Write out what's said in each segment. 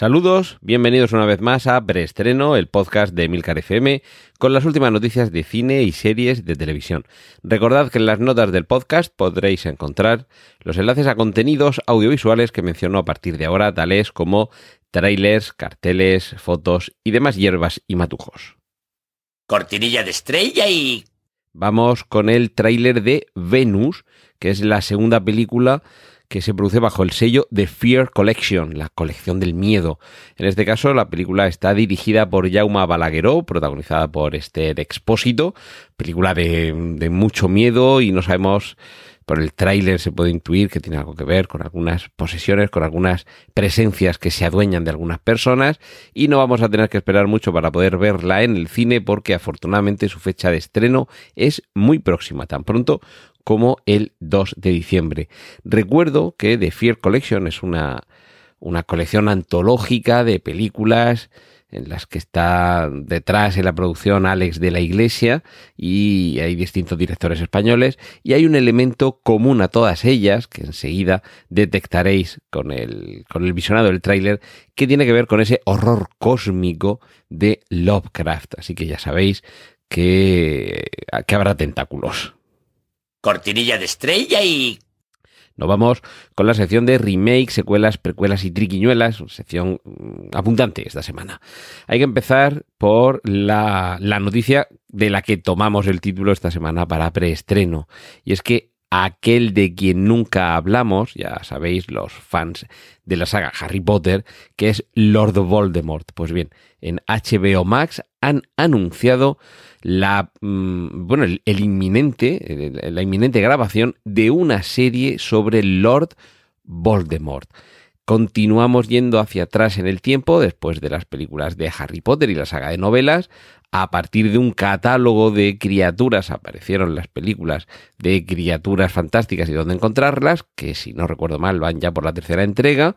Saludos, bienvenidos una vez más a Preestreno, el podcast de Milcar FM, con las últimas noticias de cine y series de televisión. Recordad que en las notas del podcast podréis encontrar los enlaces a contenidos audiovisuales que menciono a partir de ahora, tales como trailers, carteles, fotos y demás hierbas y matujos. Cortinilla de estrella y... Vamos con el tráiler de Venus, que es la segunda película que se produce bajo el sello The Fear Collection, la colección del miedo. En este caso, la película está dirigida por Jaume Balagueró, protagonizada por Esther Expósito, película de, de mucho miedo y no sabemos por el tráiler se puede intuir que tiene algo que ver con algunas posesiones, con algunas presencias que se adueñan de algunas personas. Y no vamos a tener que esperar mucho para poder verla en el cine porque afortunadamente su fecha de estreno es muy próxima, tan pronto como el 2 de diciembre. Recuerdo que The Fear Collection es una, una colección antológica de películas en las que está detrás en la producción Alex de la Iglesia y hay distintos directores españoles y hay un elemento común a todas ellas que enseguida detectaréis con el, con el visionado del tráiler que tiene que ver con ese horror cósmico de Lovecraft. Así que ya sabéis que, que habrá tentáculos. Cortinilla de estrella y... Nos vamos con la sección de remake, secuelas, precuelas y triquiñuelas, sección mm, abundante esta semana. Hay que empezar por la, la noticia de la que tomamos el título esta semana para preestreno. Y es que aquel de quien nunca hablamos, ya sabéis, los fans de la saga Harry Potter, que es Lord Voldemort. Pues bien, en HBO Max han anunciado la mm, bueno el, inminente la inminente grabación de una serie sobre Lord Voldemort. Continuamos yendo hacia atrás en el tiempo después de las películas de Harry Potter y la saga de novelas. A partir de un catálogo de criaturas aparecieron las películas de criaturas fantásticas y dónde encontrarlas, que si no recuerdo mal van ya por la tercera entrega.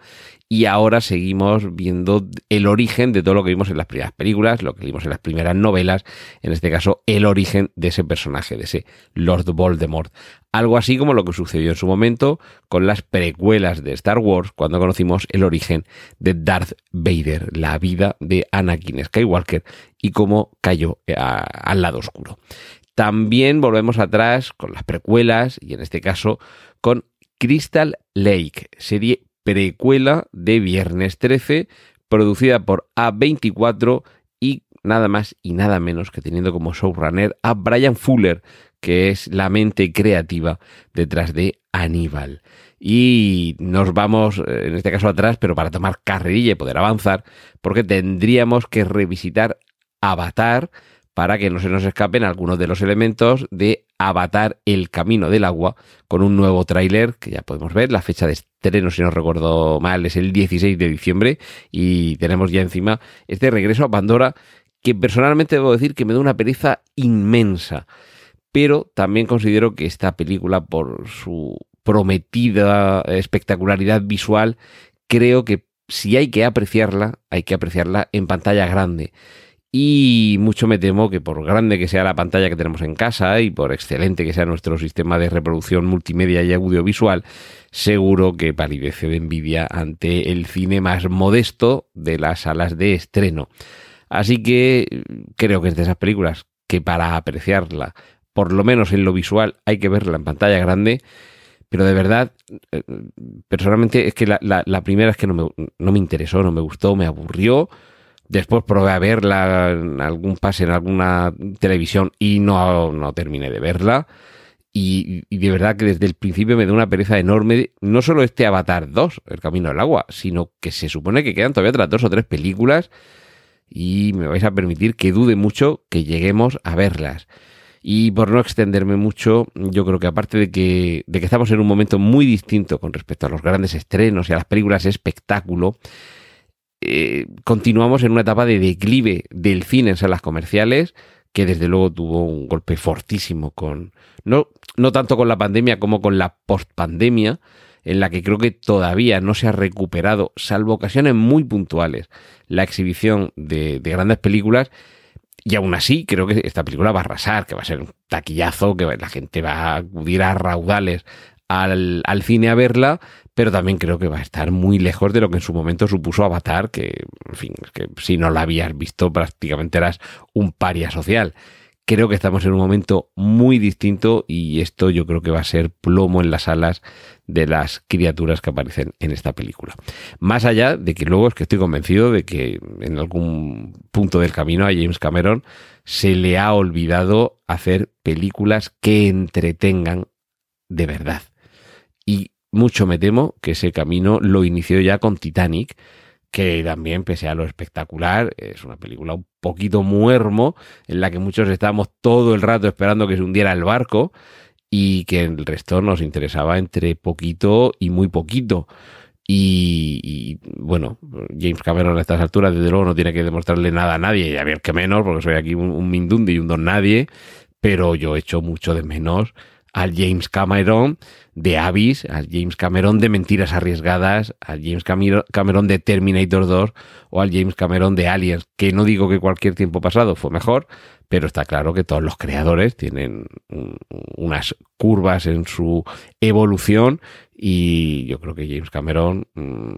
Y ahora seguimos viendo el origen de todo lo que vimos en las primeras películas, lo que vimos en las primeras novelas, en este caso el origen de ese personaje, de ese Lord Voldemort. Algo así como lo que sucedió en su momento con las precuelas de Star Wars, cuando conocimos el origen de Darth Vader, la vida de Anakin Skywalker y cómo cayó eh, al lado oscuro. También volvemos atrás con las precuelas y en este caso con Crystal Lake, serie precuela de Viernes 13, producida por A24 y nada más y nada menos que teniendo como showrunner a Brian Fuller, que es la mente creativa detrás de Aníbal. Y nos vamos, eh, en este caso atrás, pero para tomar carrerilla y poder avanzar, porque tendríamos que revisitar Avatar para que no se nos escapen algunos de los elementos de Avatar El Camino del Agua con un nuevo tráiler que ya podemos ver. La fecha de estreno, si no recuerdo mal, es el 16 de diciembre y tenemos ya encima este regreso a Pandora que personalmente debo decir que me da una pereza inmensa. Pero también considero que esta película, por su prometida espectacularidad visual, creo que si hay que apreciarla, hay que apreciarla en pantalla grande. Y mucho me temo que por grande que sea la pantalla que tenemos en casa y por excelente que sea nuestro sistema de reproducción multimedia y audiovisual, seguro que palidece de envidia ante el cine más modesto de las salas de estreno. Así que creo que es de esas películas que para apreciarla, por lo menos en lo visual, hay que verla en pantalla grande. Pero de verdad, eh, personalmente es que la, la- la primera es que no me, no me interesó, no me gustó, me aburrió. Después probé a verla algún pase en alguna televisión y no, no terminé de verla. Y, de verdad que desde el principio me da una pereza enorme, no solo este Avatar 2, El Camino del Agua, sino que se supone que quedan todavía otras dos o tres películas y me vais a permitir que dude mucho que lleguemos a verlas. Y por no extenderme mucho, yo creo que aparte de que, de que estamos en un momento muy distinto con respecto a los grandes estrenos y a las películas espectáculo, eh, continuamos en una etapa de declive del cine en salas comerciales que desde luego tuvo un golpe fortísimo con, no, no tanto con la pandemia como con la postpandemia, en la que creo que todavía no se ha recuperado, salvo ocasiones muy puntuales, la exhibición de, de grandes películas. Y aún así, creo que esta película va a arrasar, que va a ser un taquillazo, que la gente va a acudir a raudales al, cine a verla, pero también creo que va a estar muy lejos de lo que en su momento supuso Avatar, que, en fin, que si no la habías visto prácticamente eras un paria social. Creo que estamos en un momento muy distinto y esto yo creo que va a ser plomo en las alas de las criaturas que aparecen en esta película. Más allá de que luego es que estoy convencido de que en algún punto del camino a James Cameron se le ha olvidado hacer películas que entretengan de verdad. Y mucho me temo que ese camino lo inició ya con Titanic, que también, pese a lo espectacular, es una película un poquito muermo, en la que muchos estábamos todo el rato esperando que se hundiera el barco y que el resto nos interesaba entre poquito y muy poquito. Y, bueno, James Cameron a estas alturas, desde luego, no tiene que demostrarle nada a nadie, y a ver que menos, porque soy aquí un, un mindundi y un don nadie, pero yo echo mucho de menos al James Cameron de Abyss, al James Cameron de Mentiras Arriesgadas, al James Cameron de Terminator 2 o al James Cameron de Aliens, que no digo que cualquier tiempo pasado fue mejor, pero está claro que todos los creadores tienen unas curvas en su evolución y yo creo que James Cameron mmm,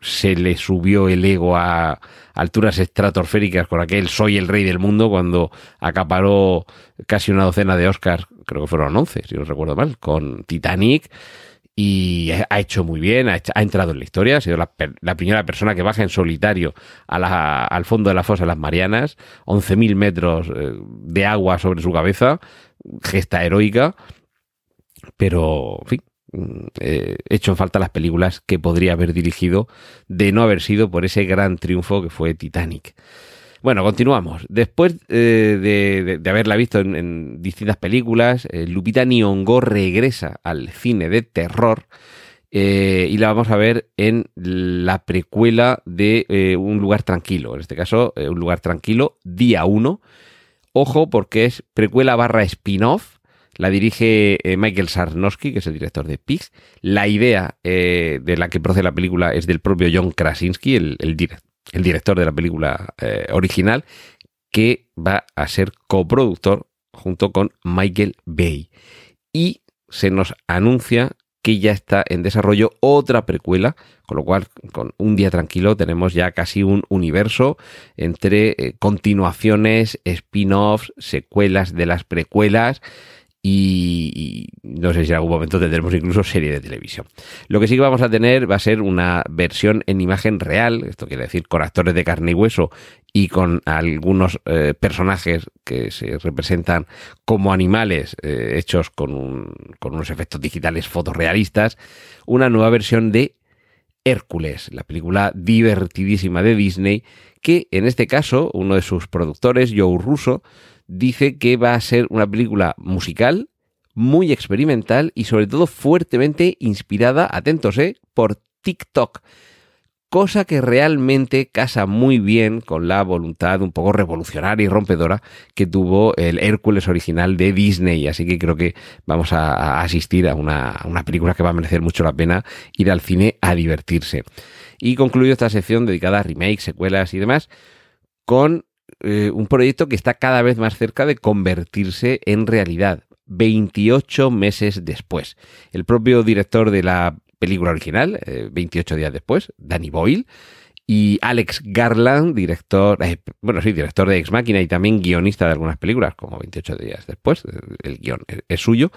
se le subió el ego a alturas estratosféricas con aquel Soy el rey del mundo cuando acaparó casi una docena de Oscars, creo que fueron 11, si no recuerdo mal, con Titanic y ha hecho muy bien, ha, entrado en la historia, ha sido la, primera persona que baja en solitario al fondo de la fosa de las Marianas, 11.000 metros de agua sobre su cabeza, gesta heroica, pero, en fin, eh, hecho en falta las películas que podría haber dirigido de no haber sido por ese gran triunfo que fue Titanic. Bueno, continuamos. Después eh, de, haberla visto en, distintas películas, eh, Lupita Nyong'o regresa al cine de terror eh, y la vamos a ver en la precuela de Un lugar tranquilo. En este caso, Un lugar tranquilo, día 1. Ojo, porque es precuela barra spin-off. La dirige Michael Sarnowski, que es el director de Pigs. La idea de la que procede la película es del propio John Krasinski, el, el director el director de la película eh, original, que va a ser coproductor junto con Michael Bay. Y se nos anuncia que ya está en desarrollo otra precuela, con lo cual con un día tranquilo tenemos ya casi un universo entre eh, continuaciones, spin-offs, secuelas de las precuelas y, no sé si en algún momento tendremos incluso serie de televisión. Lo que sí que vamos a tener va a ser una versión en imagen real, esto quiere decir con actores de carne y hueso y con algunos eh, personajes que se representan como animales eh, hechos con, un, con unos efectos digitales fotorrealistas, una nueva versión de Hércules, la película divertidísima de Disney, que en este caso uno de sus productores, Joe Russo, dice que va a ser una película musical, muy experimental y sobre todo fuertemente inspirada, atentos, ¿eh? por TikTok. Cosa que realmente casa muy bien con la voluntad un poco revolucionaria y rompedora que tuvo el Hércules original de Disney. Así que creo que vamos a, asistir a una, a una película que va a merecer mucho la pena ir al cine a divertirse. Y concluyo esta sección dedicada a remakes, secuelas y demás con eh, un proyecto que está cada vez más cerca de convertirse en realidad. 28 meses después. El propio director de la película original, eh, 28 días después, Danny Boyle, y Alex Garland, director, eh, bueno, sí, director de Ex Máquina y también guionista de algunas películas, como 28 días después, el guion es suyo,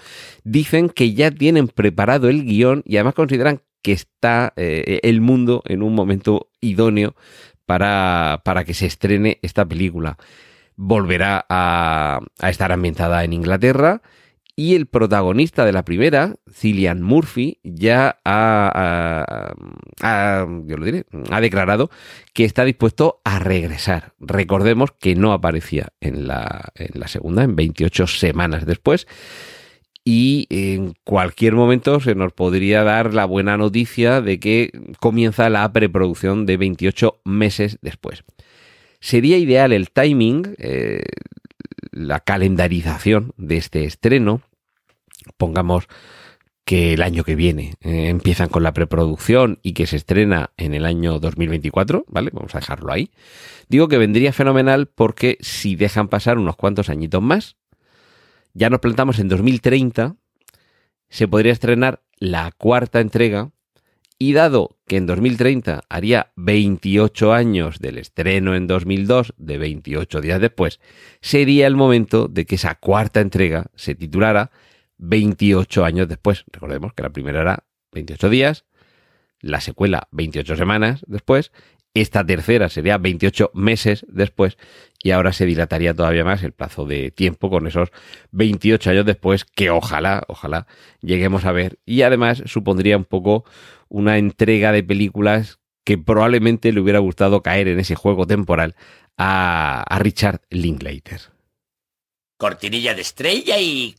dicen que ya tienen preparado el guion y además consideran que está eh, el mundo en un momento idóneo para, para que se estrene esta película. Volverá a, a estar ambientada en Inglaterra y el protagonista de la primera, Cillian Murphy, ya ha, ha, lo diré, ha declarado que está dispuesto a regresar. Recordemos que no aparecía en la, en la segunda, en 28 semanas después y en cualquier momento se nos podría dar la buena noticia de que comienza la preproducción de 28 meses después. Sería ideal el timing, eh, la calendarización de este estreno. Pongamos que el año que viene eh, empiezan con la preproducción y que se estrena en el año 2024, ¿vale? Vamos a dejarlo ahí. Digo que vendría fenomenal porque si dejan pasar unos cuantos añitos más, ya nos plantamos en 2030, se podría estrenar la cuarta entrega y dado que en 2030 haría 28 años del estreno en 2002, de 28 días después, sería el momento de que esa cuarta entrega se titulara 28 años después. Recordemos que la primera era 28 días, la secuela 28 semanas después, esta tercera sería 28 meses después y ahora se dilataría todavía más el plazo de tiempo con esos 28 años después que ojalá, ojalá lleguemos a ver y además supondría un poco una entrega de películas que probablemente le hubiera gustado caer en ese juego temporal a, a Richard Linklater. Cortinilla de estrella y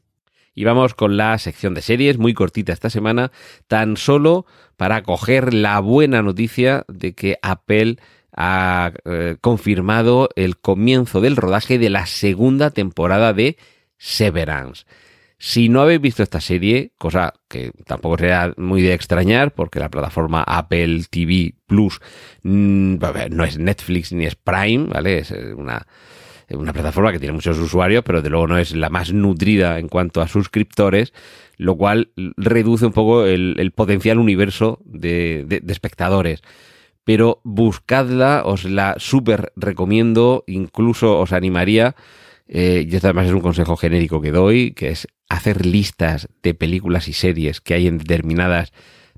y vamos con la sección de series, muy cortita esta semana, tan solo para coger la buena noticia de que Apple ha eh, confirmado el comienzo del rodaje de la segunda temporada de Severance. Si no habéis visto esta serie, cosa que tampoco sea muy de extrañar, porque la plataforma Apple TV Plus mm, no es Netflix ni es Prime, ¿vale? Es una una plataforma que tiene muchos usuarios, pero de luego no es la más nutrida en cuanto a suscriptores, lo cual reduce un poco el, potencial universo de, espectadores. Pero buscadla, os la súper recomiendo, incluso os animaría, eh, y esto además es un consejo genérico que doy, que es hacer listas de películas y series que hay en determinadas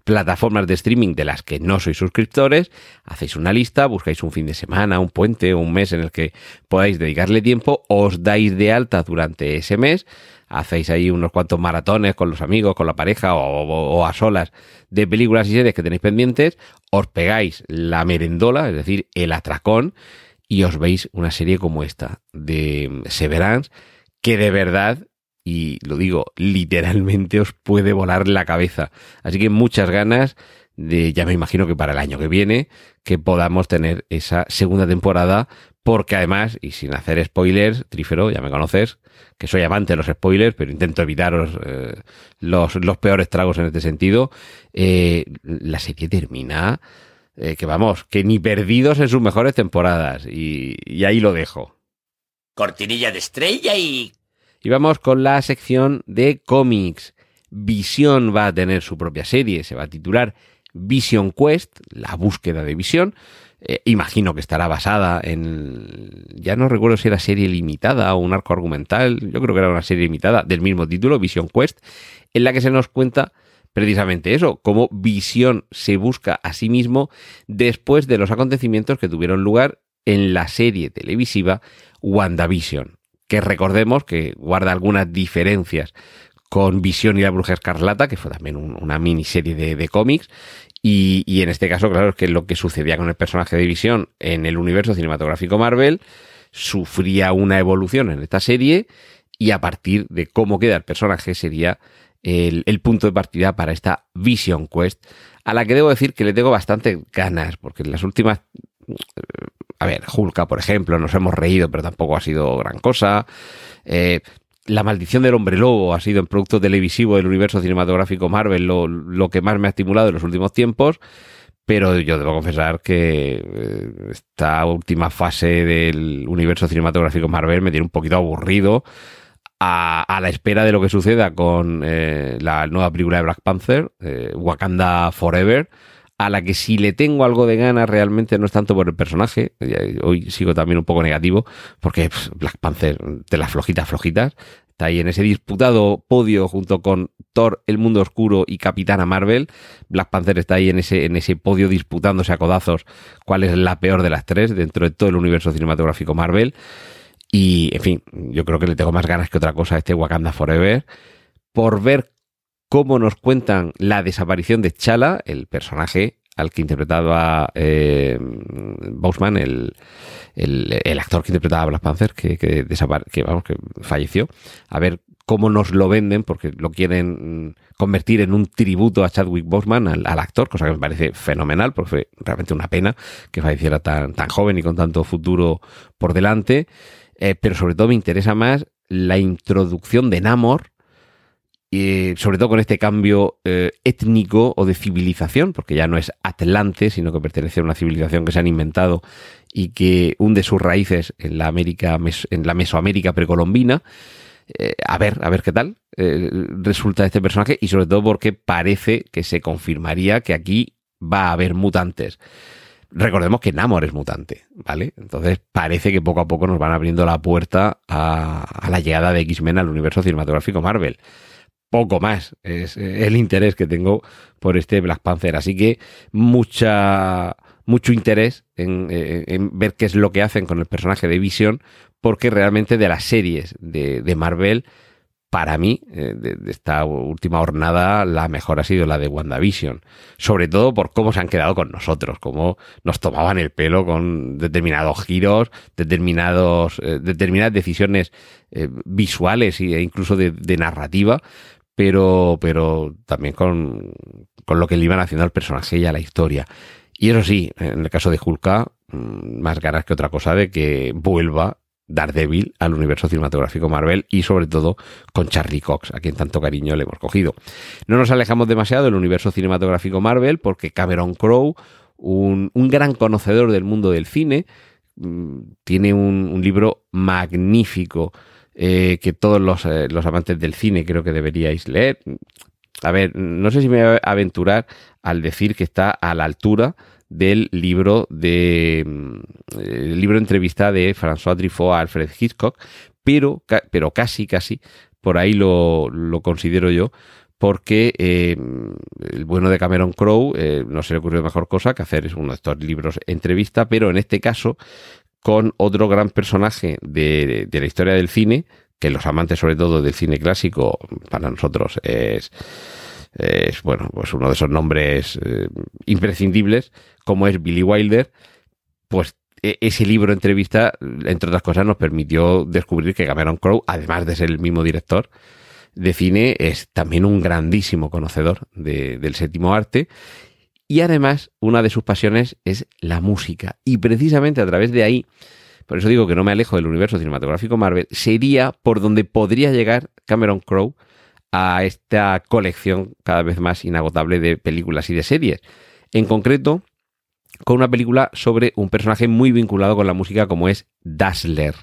plataformas de streaming de las que no sois suscriptores, hacéis una lista, buscáis un fin de semana, un puente un mes en el que podáis dedicarle tiempo, os dais de alta durante ese mes, hacéis ahí unos cuantos maratones con los amigos, con la pareja o, a solas de películas y series que tenéis pendientes, os pegáis la merendola, es decir, el atracón, y os veis una serie como esta de Severance, que de verdad y lo digo literalmente os puede volar la cabeza. Así que muchas ganas de, ya me imagino que para el año que viene, que podamos tener esa segunda temporada, porque además, y sin hacer spoilers, Trífero, ya me conoces, que soy amante de los spoilers, pero intento evitaros eh, los, los, peores tragos en este sentido, eh, la serie termina, eh, que vamos, que ni perdidos en sus mejores temporadas, y, y ahí lo dejo. Cortinilla de estrella y y vamos con la sección de cómics. Visión va a tener su propia serie, se va a titular Vision Quest, la búsqueda de visión. Eh, imagino que estará basada en. Ya no recuerdo si era serie limitada o un arco argumental. Yo creo que era una serie limitada del mismo título, Vision Quest, en la que se nos cuenta precisamente eso, cómo Visión se busca a sí mismo después de los acontecimientos que tuvieron lugar en la serie televisiva WandaVision que recordemos que guarda algunas diferencias con Visión y la Bruja Escarlata, que fue también una miniserie de, de cómics. Y, y, en este caso, claro, es que lo que sucedía con el personaje de Visión en el universo cinematográfico Marvel sufría una evolución en esta serie y a partir de cómo queda el personaje sería el, punto de partida para esta Vision Quest, a la que debo decir que le tengo bastante ganas, porque en las últimas a ver, Hulka, por ejemplo, nos hemos reído, pero tampoco ha sido gran cosa. Eh, la maldición del hombre lobo ha sido en producto televisivo del universo cinematográfico Marvel lo, que más me ha estimulado en los últimos tiempos. Pero yo debo confesar que eh, esta última fase del universo cinematográfico Marvel me tiene un poquito aburrido. A, la espera de lo que suceda con eh, la nueva película de Black Panther, Wakanda Forever, a la que si le tengo algo de ganas realmente no es tanto por el personaje, hoy sigo también un poco negativo, porque Black Panther, de las flojitas, flojitas, está ahí en ese disputado podio junto con Thor, El Mundo Oscuro y Capitana Marvel. Black Panther está ahí en ese, en ese podio disputándose a codazos cuál es la peor de las tres dentro de todo el universo cinematográfico Marvel. Y, en fin, yo creo que le tengo más ganas que otra cosa a este Wakanda Forever por ver cómo nos cuentan la desaparición de Chala, el personaje al que interpretaba eh, Boseman, el, el, actor que interpretaba a Black Panther, que, que, que, vamos, que falleció. A ver cómo nos lo venden, porque lo quieren convertir en un tributo a Chadwick Boseman, al, actor, cosa que me parece fenomenal, porque fue realmente una pena que falleciera tan, tan joven y con tanto futuro por delante. eh, pero sobre todo me interesa más la introducción de Namor, y sobre todo con este cambio eh, étnico o de civilización, porque ya no es Atlante, sino que pertenece a una civilización que se han inventado y que hunde sus raíces en la América, en la Mesoamérica precolombina. Eh, a ver, a ver qué tal eh, resulta este personaje y sobre todo porque parece que se confirmaría que aquí va a haber mutantes. Recordemos que Namor es mutante, ¿vale? Entonces parece que poco a poco nos van abriendo la puerta a, a la llegada de X-Men al universo cinematográfico Marvel poco más. Es eh, el interés que tengo por este Black Panther. Así que mucha, mucho interés eh, en, ver qué es lo que hacen con el personaje de Vision, porque realmente de las series de, Marvel, para mí, eh, de, esta última jornada, la mejor ha sido la de WandaVision. Sobre todo por cómo se han quedado con nosotros, cómo nos tomaban el pelo con determinados giros, determinados, determinadas decisiones visuales e incluso de narrativa pero, pero también con, lo que le iban haciendo al personaje y a la historia. Y eso sí, en el caso de Hulka, mm, más ganas que otra cosa de que vuelva Daredevil al universo cinematográfico Marvel y sobre todo con Charlie Cox, a quien tanto cariño le hemos cogido. No nos alejamos demasiado del universo cinematográfico Marvel porque Cameron Crowe, un, gran conocedor del mundo del cine, mm, tiene un libro magnífico eh, que todos eh, los, amantes del cine creo que deberíais leer. A ver, no sé si me voy a aventurar al decir que está a la altura del libro de mm, el libro entrevista de François Truffaut a Alfred Hitchcock, pero, pero casi, casi por ahí lo, considero yo, porque eh, el bueno de Cameron Crowe no se le ocurrió mejor cosa que hacer uno de estos libros entrevista, pero en este caso con otro gran personaje de, la historia del cine, que los amantes sobre todo del cine clásico, para nosotros es, es bueno, pues uno de esos nombres eh, imprescindibles, como es Billy Wilder, pues e, ese libro entrevista, entre otras cosas, nos permitió descubrir que Cameron Crowe, además de ser el mismo director de cine, es también un grandísimo conocedor del séptimo arte y además, una de sus pasiones es la música. Y precisamente a través de ahí, por eso digo que no me alejo del universo cinematográfico Marvel, sería por donde podría llegar Cameron Crowe a esta colección cada vez más inagotable de películas y de series. En concreto, con una película sobre un personaje muy vinculado con la música como es Dazzler.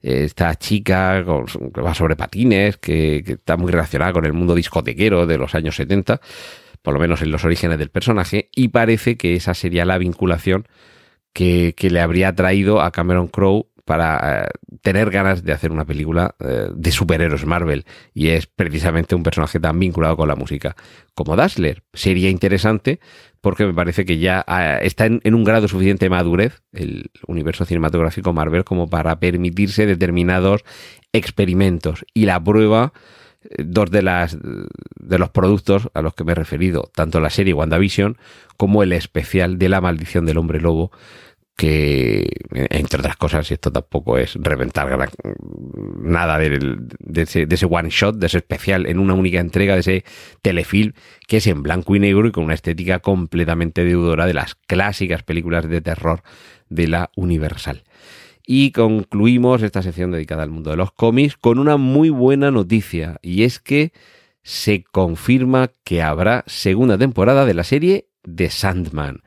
Esta chica que va sobre patines, que, que, está muy relacionada con el mundo discotequero de los años 70, por lo menos en los orígenes del personaje, y parece que esa sería la vinculación que, le habría traído a Cameron Crowe para eh, tener ganas de hacer una película eh, de superhéroes Marvel y es precisamente un personaje tan vinculado con la música como Dazzler. Sería interesante porque me parece que ya ah, está en, en, un grado suficiente de madurez el universo cinematográfico Marvel como para permitirse determinados experimentos y la prueba dos de las de los productos a los que me he referido, tanto la serie WandaVision como el especial de la maldición del hombre lobo, que entre otras cosas, esto tampoco es reventar nada de, ese, one shot, de ese especial en una única entrega de ese telefilm que es en blanco y negro y con una estética completamente deudora de las clásicas películas de terror de la Universal. Y concluimos esta sección dedicada al mundo de los cómics con una muy buena noticia, y es que se confirma que habrá segunda temporada de la serie The Sandman.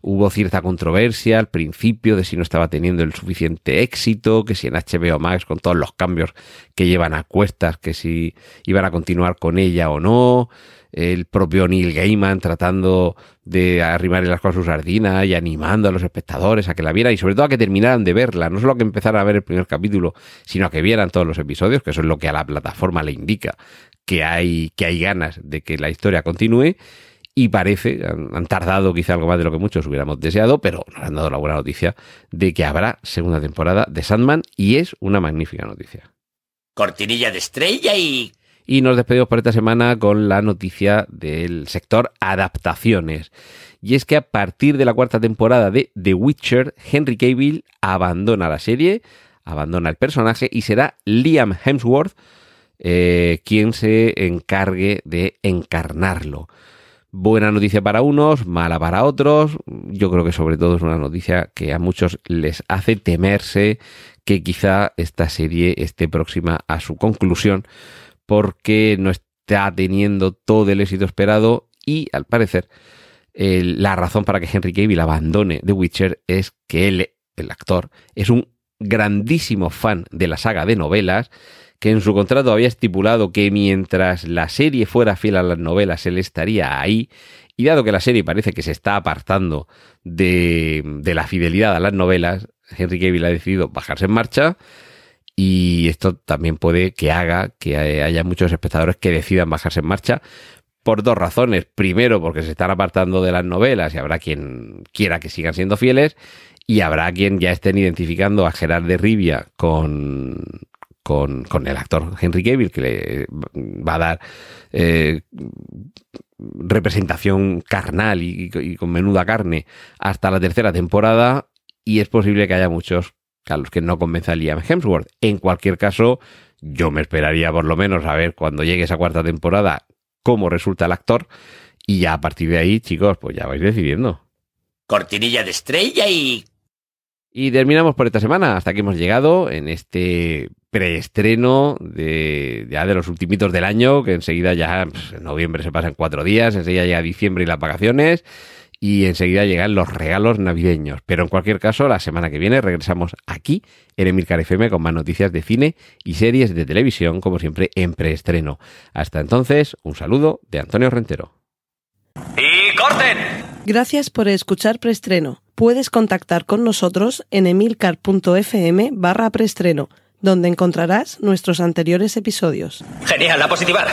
Hubo cierta controversia al principio de si no estaba teniendo el suficiente éxito, que si en HBO Max con todos los cambios que llevan a cuestas, que si iban a continuar con ella o no el propio Neil Gaiman tratando de arrimar las cosas a su sardina y animando a los espectadores a que la vieran y sobre todo a que terminaran de verla, no solo a que empezaran a ver el primer capítulo, sino a que vieran todos los episodios, que eso es lo que a la plataforma le indica que hay, que hay ganas de que la historia continúe. Y parece, han, tardado quizá algo más de lo que muchos hubiéramos deseado, pero nos han dado la buena noticia de que habrá segunda temporada de Sandman y es una magnífica noticia. Cortinilla de estrella y y nos despedimos por esta semana con la noticia del sector adaptaciones. Y es que a partir de la cuarta temporada de The Witcher, Henry Cavill abandona la serie, abandona el personaje y será Liam Hemsworth eh, quien se encargue de encarnarlo. Buena noticia para unos, mala para otros. Yo creo que sobre todo es una noticia que a muchos les hace temerse que quizá esta serie esté próxima a su conclusión porque no está teniendo todo el éxito esperado y al parecer la razón para que Henry Cavill abandone The Witcher es que él, el actor, es un grandísimo fan de la saga de novelas que en su contrato había estipulado que mientras la serie fuera fiel a las novelas, él estaría ahí. Y dado que la serie parece que se está apartando de, de la fidelidad a las novelas, Henry Cavill ha decidido bajarse en marcha. Y esto también puede que haga que haya muchos espectadores que decidan bajarse en marcha por dos razones. Primero, porque se están apartando de las novelas y habrá quien quiera que sigan siendo fieles. Y habrá quien ya estén identificando a Gerard de Rivia con, con, el actor Henry Cavill, que le va a dar eh, representación carnal y, con menuda carne hasta la tercera temporada. Y es posible que haya muchos a los que no convenza a Liam Hemsworth. En cualquier caso, yo me esperaría por lo menos a ver cuando llegue esa cuarta temporada cómo resulta el actor. Y ya a partir de ahí, chicos, pues ya vais decidiendo. Cortinilla de estrella y y terminamos por esta semana. Hasta aquí hemos llegado en este preestreno de, ya de los ultimitos del año, que enseguida ya pues, en noviembre se pasan cuatro días, enseguida llega diciembre y las vacaciones y enseguida llegan los regalos navideños. Pero en cualquier caso, la semana que viene regresamos aquí en Emilcar FM con más noticias de cine y series de televisión, como siempre, en preestreno. Hasta entonces, un saludo de Antonio Rentero. ¡Y corten! Gracias por escuchar preestreno. Puedes contactar con nosotros en emilcar.fm barra preestreno donde encontrarás nuestros anteriores episodios. Genial, la positivar.